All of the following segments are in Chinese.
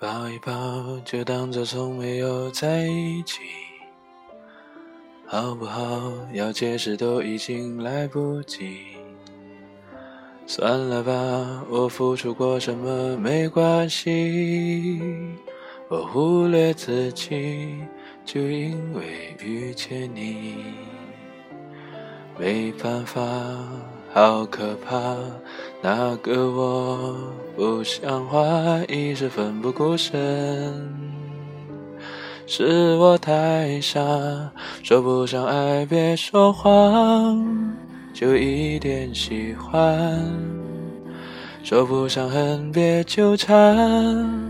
抱一抱，就当作从没有在一起，好不好？要解释都已经来不及。算了吧，我付出过什么没关系，我忽略自己，就因为遇见你，没办法。好可怕，那个我不像话，一时奋不顾身，是我太傻，说不上爱别说谎，就一点喜欢，说不上恨别纠缠，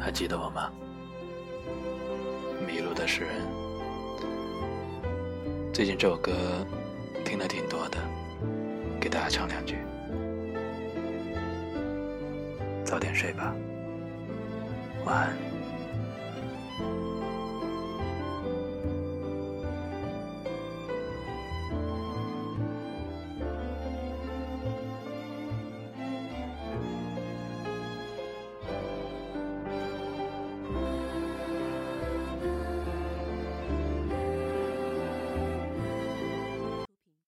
还记得我吗？迷路的诗人，最近这首歌听的挺多的，给大家唱两句。早点睡吧，晚安。